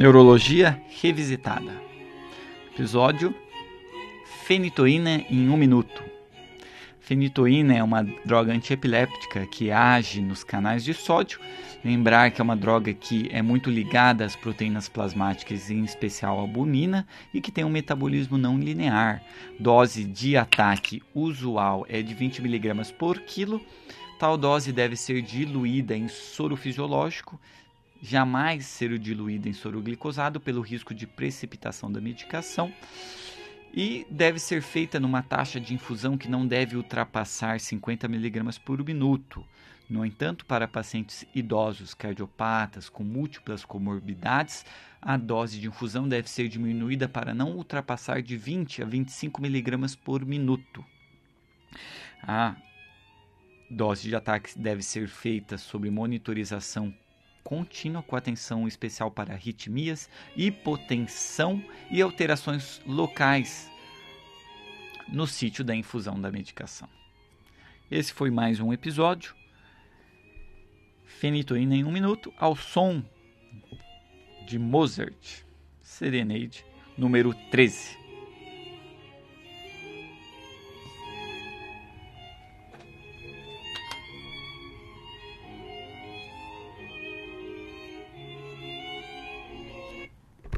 Neurologia Revisitada. Episódio Fenitoína em um minuto. Fenitoína é uma droga antiepiléptica que age nos canais de sódio. Lembrar que é uma droga que é muito ligada às proteínas plasmáticas, em especial a albumina, e que tem um metabolismo não linear. Dose de ataque usual é de 20 mg por quilo. Tal dose deve ser diluída em soro fisiológico, jamais ser diluída em soro glicosado pelo risco de precipitação da medicação e deve ser feita numa taxa de infusão que não deve ultrapassar 50 mg por minuto. No entanto, para pacientes idosos cardiopatas com múltiplas comorbidades, a dose de infusão deve ser diminuída para não ultrapassar de 20 a 25 mg por minuto. A dose de ataque deve ser feita sob monitorização contínua com atenção especial para arritmias, hipotensão e alterações locais no sítio da infusão da medicação. Esse foi mais um episódio. Fenitoína em um minuto, ao som de Mozart, Serenade, número 13.